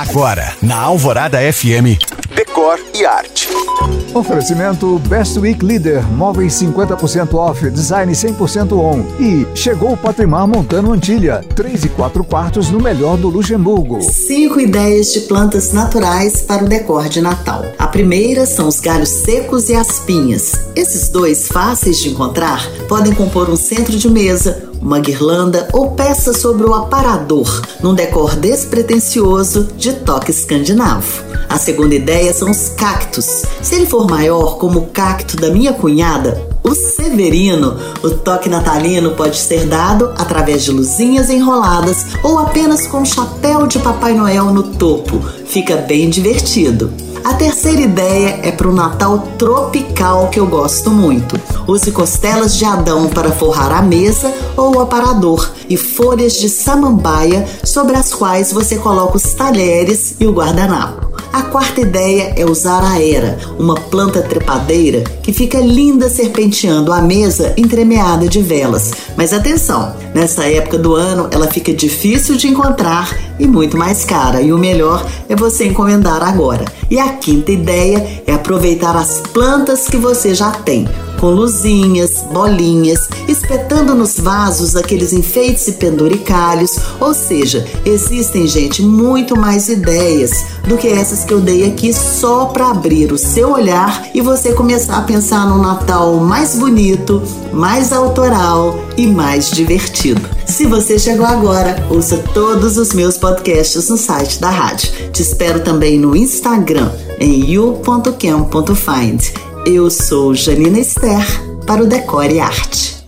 Agora, na Alvorada FM, Decor e Arte. Oferecimento Best Week Leader, móveis 50% off, design 100% on. E chegou o Patrimar Montano Antilha, 3 e 4 quartos no melhor do Luxemburgo. Cinco ideias de plantas naturais para o decor de Natal. A primeira são os galhos secos e as pinhas. Esses dois, fáceis de encontrar, podem compor um centro de mesa, uma guirlanda ou peça sobre o aparador, num decor despretensioso de toque escandinavo. A segunda ideia são os cactos. Se ele for maior, como o cacto da minha cunhada, o Severino, o toque natalino pode ser dado através de luzinhas enroladas ou apenas com um chapéu de Papai Noel no topo. Fica bem divertido. A terceira ideia é para o Natal tropical que eu gosto muito. Use costelas de Adão para forrar a mesa ou o aparador e folhas de samambaia sobre as quais você coloca os talheres e o guardanapo. A quarta ideia é usar a era, uma planta trepadeira que fica linda serpenteando a mesa entremeada de velas. Mas atenção, nessa época do ano ela fica difícil de encontrar e muito mais cara, e o melhor é você encomendar agora. E a quinta ideia é aproveitar as plantas que você já tem com luzinhas, bolinhas, espetando nos vasos aqueles enfeites e penduricalhos. Ou seja, existem, gente, muito mais ideias do que essas que eu dei aqui só para abrir o seu olhar e você começar a pensar no Natal mais bonito, mais autoral e mais divertido. Se você chegou agora, ouça todos os meus podcasts no site da rádio. Te espero também no Instagram em you.cam.find. Eu sou Janina Esther para o Decore Arte.